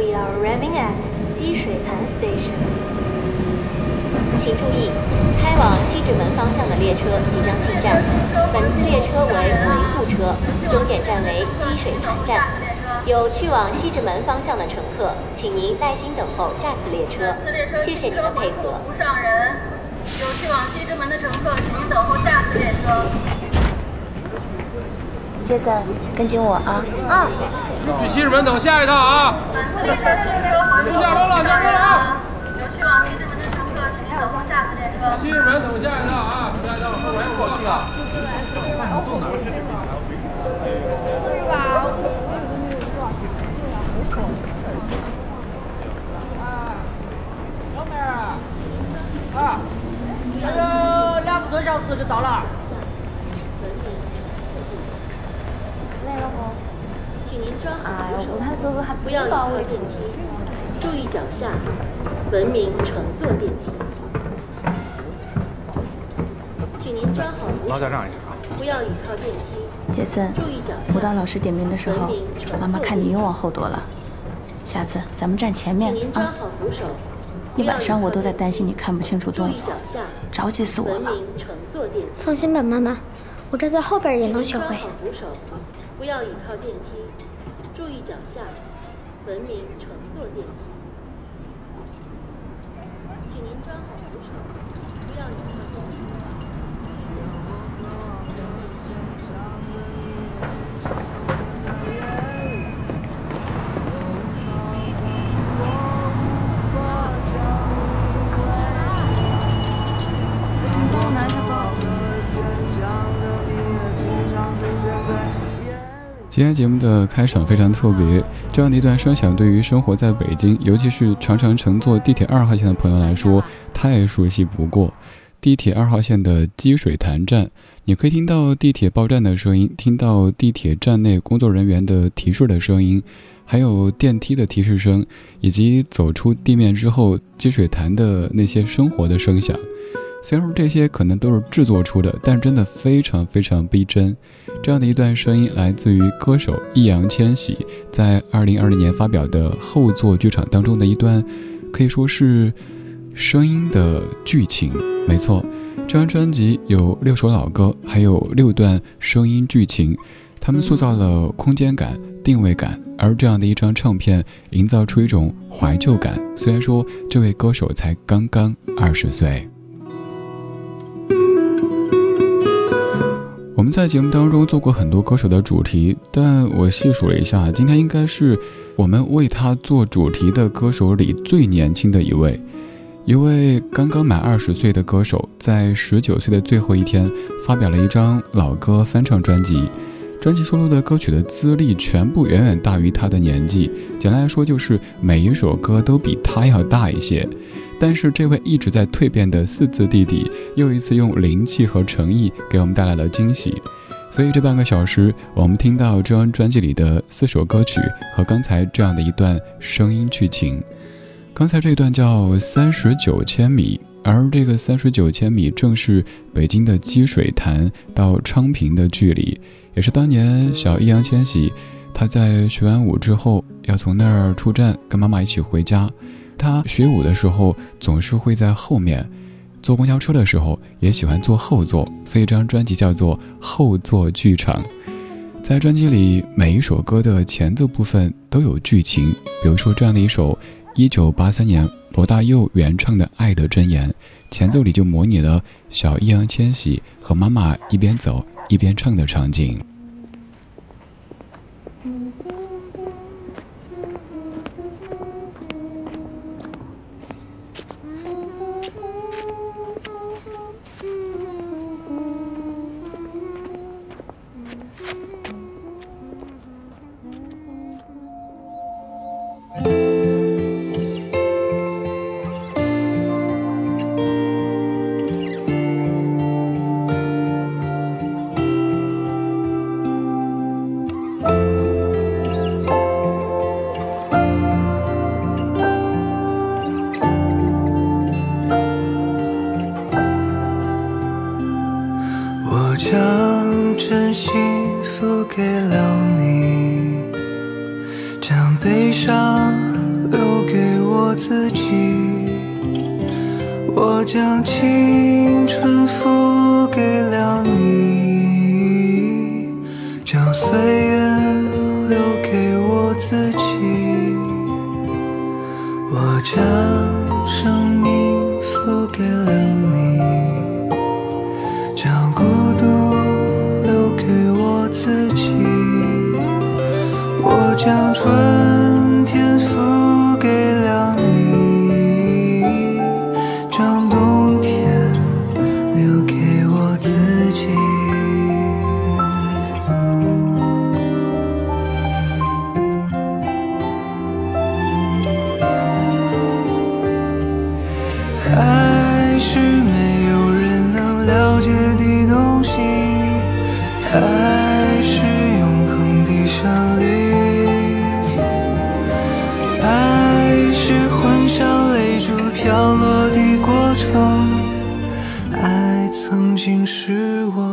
，We are arriving at 积水潭 Station。请注意，开往西直门方向的列车即将进站，本次列车为维护车，终点站为积水潭站。有去往西直门方向的乘客，请您耐心等候下次列车。谢谢您的配合。不上人。有去往西直门的乘客，请您等候下次列车。杰森，跟紧我啊！嗯。去西直门等下一趟啊！列车行车下车了，下车了啊！有去往西直门的乘客，请您等候下次列车。西直门等下一趟啊！下一趟后面有车啊！小时就到了。请您抓好扶手，不要靠电梯，注意脚下，文明乘坐电梯。请您抓好扶手，不要倚靠电梯。杰森，注意脚下。舞蹈老师点名的时候，妈妈看你又往后躲了。下次咱们站前面啊。请您抓好扶手。一晚上我都在担心你看不清楚动作，着急死我了。放心吧，妈妈，我站在后边也能学会。不要倚靠电梯，注意脚下，文明乘坐电梯。请您抓好扶手，不要倚今天节目的开场非常特别，这样的一段声响对于生活在北京，尤其是常常乘坐地铁二号线的朋友来说，太熟悉不过。地铁二号线的积水潭站，你可以听到地铁报站的声音，听到地铁站内工作人员的提示的声音，还有电梯的提示声，以及走出地面之后积水潭的那些生活的声响。虽然说这些可能都是制作出的，但真的非常非常逼真。这样的一段声音来自于歌手易烊千玺在二零二零年发表的后座剧场当中的一段，可以说是声音的剧情。没错，这张专辑有六首老歌，还有六段声音剧情，他们塑造了空间感、定位感，而这样的一张唱片营造出一种怀旧感。虽然说这位歌手才刚刚二十岁。我们在节目当中做过很多歌手的主题，但我细数了一下，今天应该是我们为他做主题的歌手里最年轻的一位，一位刚刚满二十岁的歌手，在十九岁的最后一天发表了一张老歌翻唱专辑，专辑收录的歌曲的资历全部远远大于他的年纪，简单来说就是每一首歌都比他要大一些。但是这位一直在蜕变的四字弟弟，又一次用灵气和诚意给我们带来了惊喜。所以这半个小时，我们听到这张专辑里的四首歌曲和刚才这样的一段声音剧情。刚才这一段叫三十九千米，而这个三十九千米正是北京的积水潭到昌平的距离，也是当年小易烊千玺他在学完舞之后要从那儿出站，跟妈妈一起回家。他学舞的时候总是会在后面，坐公交车的时候也喜欢坐后座，所以这张专辑叫做《后座剧场》。在专辑里，每一首歌的前奏部分都有剧情，比如说这样的一首1983年罗大佑原唱的《爱的箴言》，前奏里就模拟了小易烊千玺和妈妈一边走一边唱的场景。自己，我将生竟是我，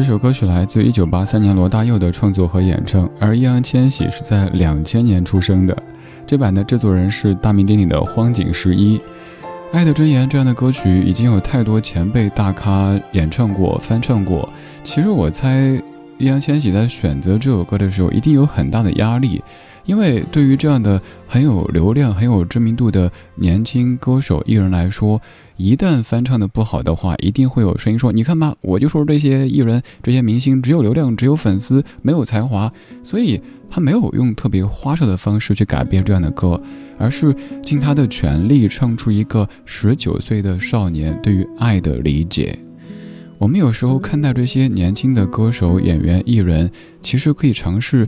这首歌曲来自一九八三年罗大佑的创作和演唱，而易烊千玺是在两千年出生的。这版的制作人是大名鼎鼎的荒井十一。《爱的箴言》这样的歌曲已经有太多前辈大咖演唱过、翻唱过。其实我猜，易烊千玺在选择这首歌的时候，一定有很大的压力，因为对于这样的很有流量、很有知名度的年轻歌手艺人来说，一旦翻唱的不好的话，一定会有声音说：“你看吧，我就说这些艺人、这些明星只有流量、只有粉丝，没有才华。”所以他没有用特别花哨的方式去改编这样的歌，而是尽他的全力唱出一个十九岁的少年对于爱的理解。我们有时候看待这些年轻的歌手、演员、艺人，其实可以尝试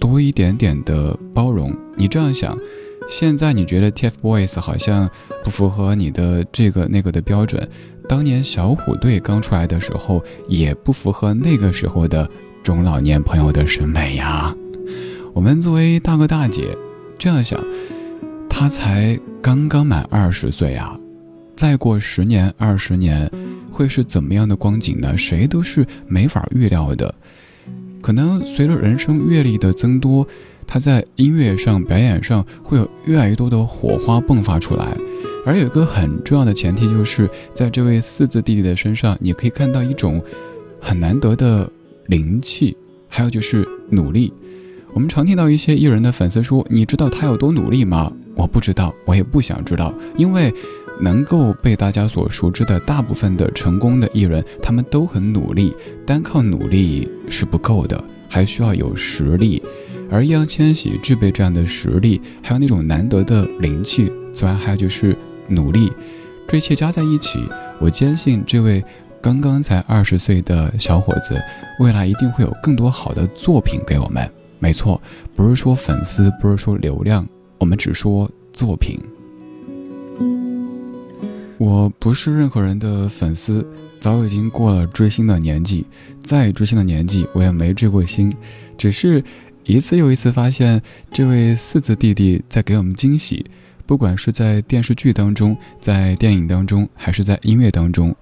多一点点的包容。你这样想，现在你觉得 TFBOYS 好像不符合你的这个那个的标准，当年小虎队刚出来的时候，也不符合那个时候的中老年朋友的审美呀。我们作为大哥大姐，这样想，他才刚刚满二十岁啊，再过十年、二十年，会是怎么样的光景呢？谁都是没法预料的。可能随着人生阅历的增多，他在音乐上、表演上会有越来越多的火花迸发出来。而有一个很重要的前提，就是在这位四字弟弟的身上，你可以看到一种很难得的灵气，还有就是努力。我们常听到一些艺人的粉丝说：“你知道他有多努力吗？”我不知道，我也不想知道，因为能够被大家所熟知的大部分的成功的艺人，他们都很努力，单靠努力是不够的，还需要有实力。而易烊千玺具备这样的实力，还有那种难得的灵气，此外还有就是。努力，这一切加在一起，我坚信这位刚刚才二十岁的小伙子，未来一定会有更多好的作品给我们。没错，不是说粉丝，不是说流量，我们只说作品。我不是任何人的粉丝，早已经过了追星的年纪，再追星的年纪，我也没追过星，只是一次又一次发现这位四字弟弟在给我们惊喜。不管是在电视剧当中，在电影当中，还是在音乐当中，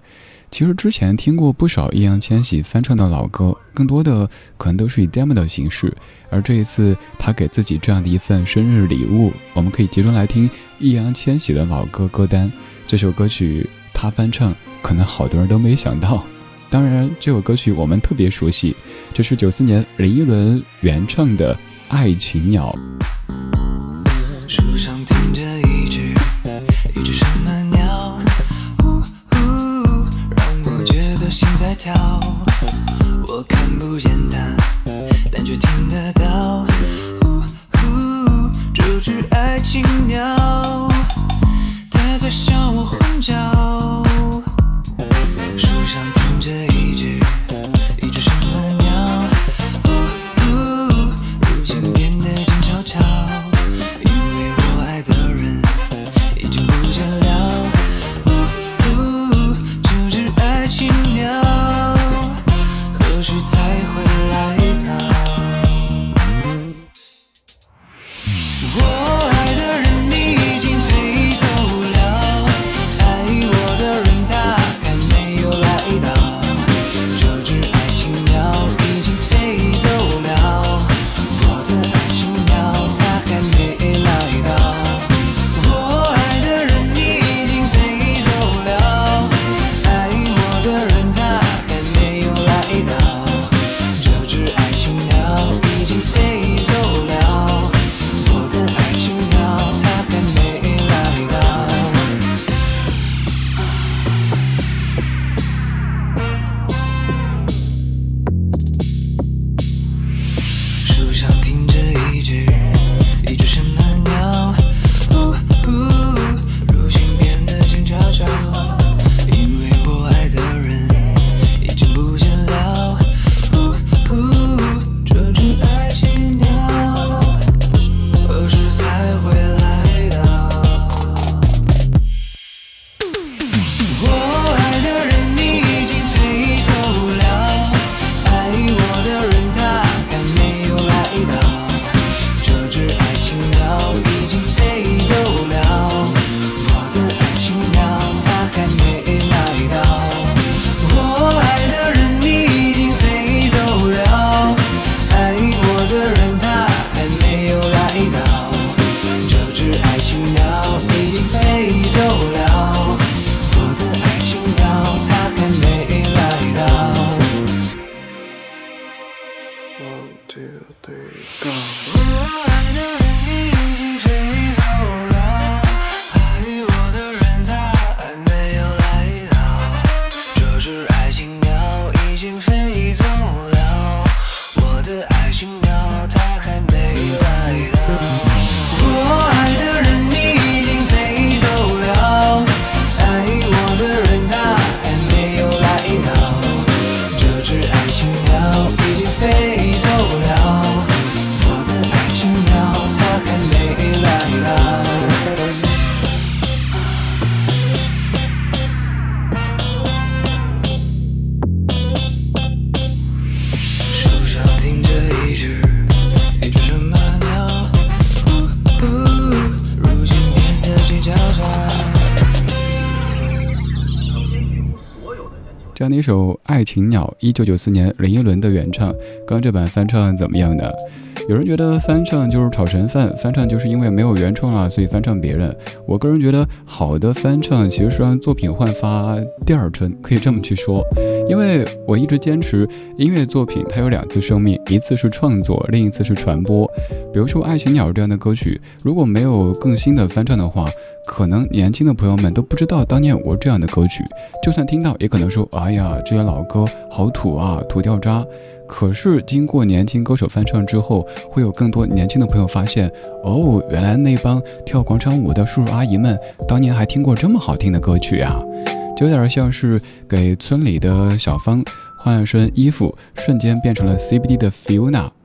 其实之前听过不少易烊千玺翻唱的老歌，更多的可能都是以 demo 的形式。而这一次，他给自己这样的一份生日礼物，我们可以集中来听易烊千玺的老歌歌单。这首歌曲他翻唱，可能好多人都没想到。当然，这首歌曲我们特别熟悉，这是九四年林依轮原唱的《爱情鸟》。树上停着一只，一只什么鸟？呜呜，让我觉得心在跳。我看不见它，但却听得到。呜呜，这只爱情鸟，别笑我混账。爱情鸟》，一九九四年林依轮的原唱，刚这版翻唱怎么样呢？有人觉得翻唱就是炒成饭，翻唱就是因为没有原创了，所以翻唱别人。我个人觉得，好的翻唱其实是让作品焕发第二春，可以这么去说。因为我一直坚持，音乐作品它有两次生命，一次是创作，另一次是传播。比如说《爱情鸟》这样的歌曲，如果没有更新的翻唱的话，可能年轻的朋友们都不知道当年有过这样的歌曲。就算听到，也可能说：“哎呀，这些老歌好土啊，土掉渣。”可是经过年轻歌手翻唱之后，会有更多年轻的朋友发现，哦，原来那帮跳广场舞的叔叔阿姨们当年还听过这么好听的歌曲啊，有点像是给村里的小芳换了身衣服，瞬间变成了 CBD 的 Fiona。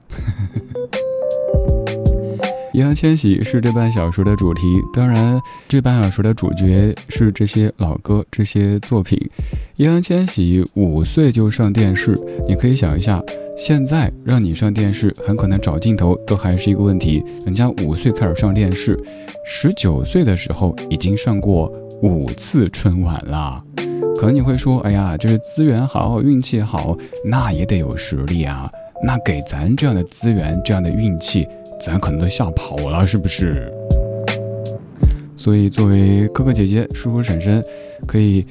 易烊千玺是这半小时的主题，当然，这半小时的主角是这些老歌、这些作品。易烊千玺五岁就上电视，你可以想一下，现在让你上电视，很可能找镜头都还是一个问题。人家五岁开始上电视，十九岁的时候已经上过五次春晚了。可能你会说，哎呀，就是资源好、运气好，那也得有实力啊。那给咱这样的资源、这样的运气。咱可能都吓跑了，是不是？所以，作为哥哥姐姐、叔叔婶婶，可以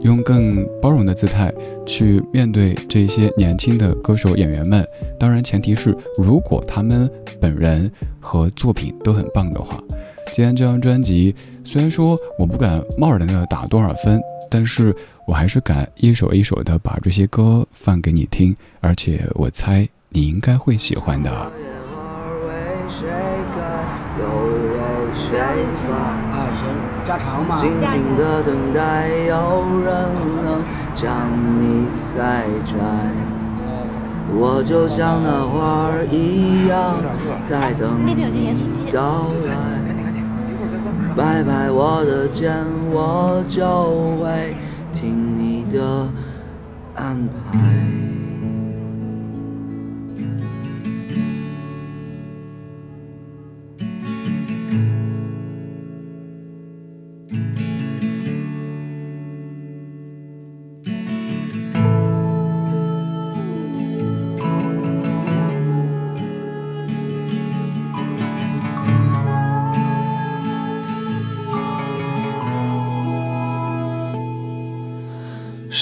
用更包容的姿态去面对这些年轻的歌手、演员们。当然，前提是如果他们本人和作品都很棒的话。今天这张专辑，虽然说我不敢贸然的打多少分，但是我还是敢一首一首的把这些歌放给你听，而且我猜你应该会喜欢的。啊，行，加长嘛。静静的等待，有人能将你采摘。我就像那花儿一样，在等你到来。拍拍我的肩，我就会听你的安排。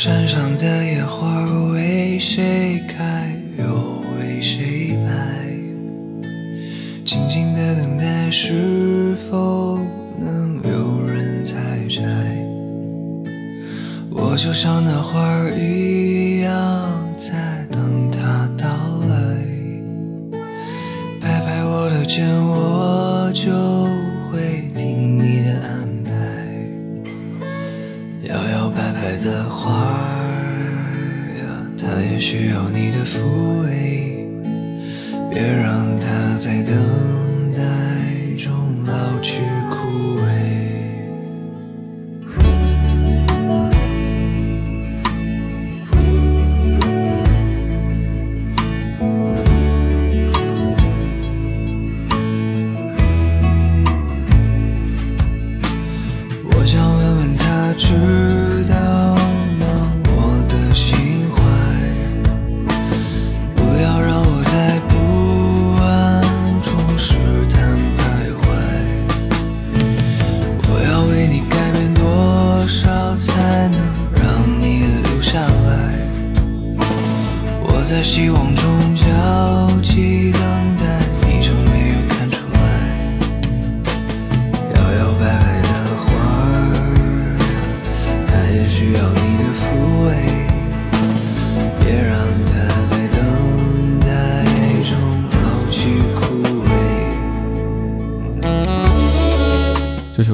山上的野花为谁开，又为谁？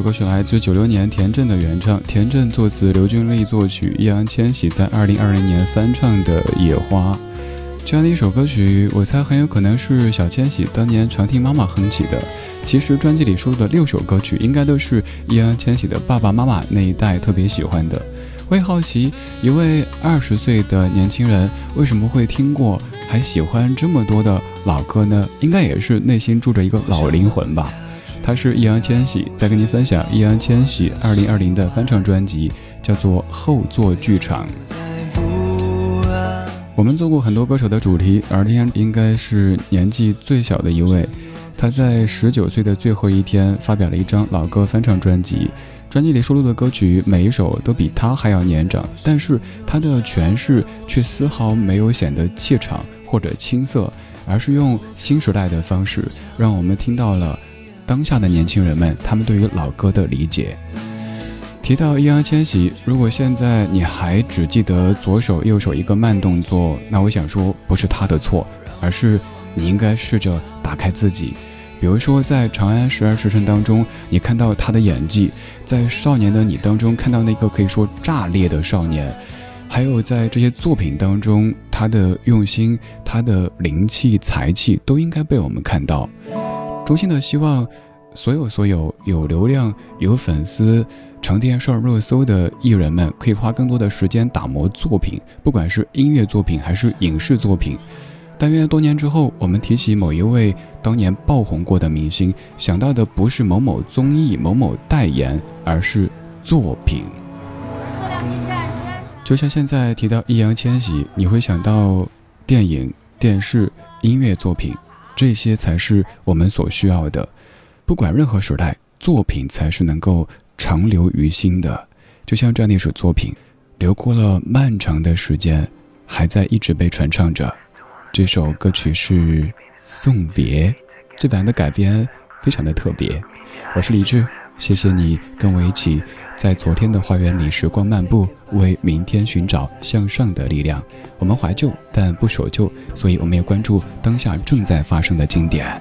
歌曲来自九六年田震的原唱，田震作词，刘俊丽作曲，易烊千玺在二零二零年翻唱的《野花》。这样的一首歌曲，我猜很有可能是小千玺当年常听妈妈哼起的。其实专辑里收录的六首歌曲，应该都是易烊千玺的爸爸妈妈那一代特别喜欢的。我也好奇，一位二十岁的年轻人为什么会听过，还喜欢这么多的老歌呢？应该也是内心住着一个老灵魂吧。他是易烊千玺，在跟您分享易烊千玺二零二零的翻唱专辑，叫做《后座剧场》。我们做过很多歌手的主题，而天应该是年纪最小的一位。他在十九岁的最后一天发表了一张老歌翻唱专辑，专辑里收录的歌曲每一首都比他还要年长，但是他的诠释却丝毫没有显得怯场或者青涩，而是用新时代的方式，让我们听到了当下的年轻人们他们对于老歌的理解。提到易烊千玺，如果现在你还只记得左手右手一个慢动作，那我想说不是他的错，而是你应该试着打开自己。比如说在《长安十二时辰》当中，你看到他的演技；在《少年的你》当中看到那个可以说炸裂的少年；还有在这些作品当中，他的用心、他的灵气、才气都应该被我们看到。衷心的希望，所有所有有流量、有粉丝。成电上热搜的艺人们可以花更多的时间打磨作品，不管是音乐作品还是影视作品。但愿多年之后，我们提起某一位当年爆红过的明星，想到的不是某某综艺、某某代言，而是作品。就像现在提到易烊千玺，你会想到电影、电视、音乐作品，这些才是我们所需要的。不管任何时代，作品才是能够。长留于心的，就像这样的一首作品，流过了漫长的时间，还在一直被传唱着。这首歌曲是《送别》，这版的改编非常的特别。我是李志，谢谢你跟我一起在昨天的花园里时光漫步，为明天寻找向上的力量。我们怀旧，但不守旧，所以我们要关注当下正在发生的经典。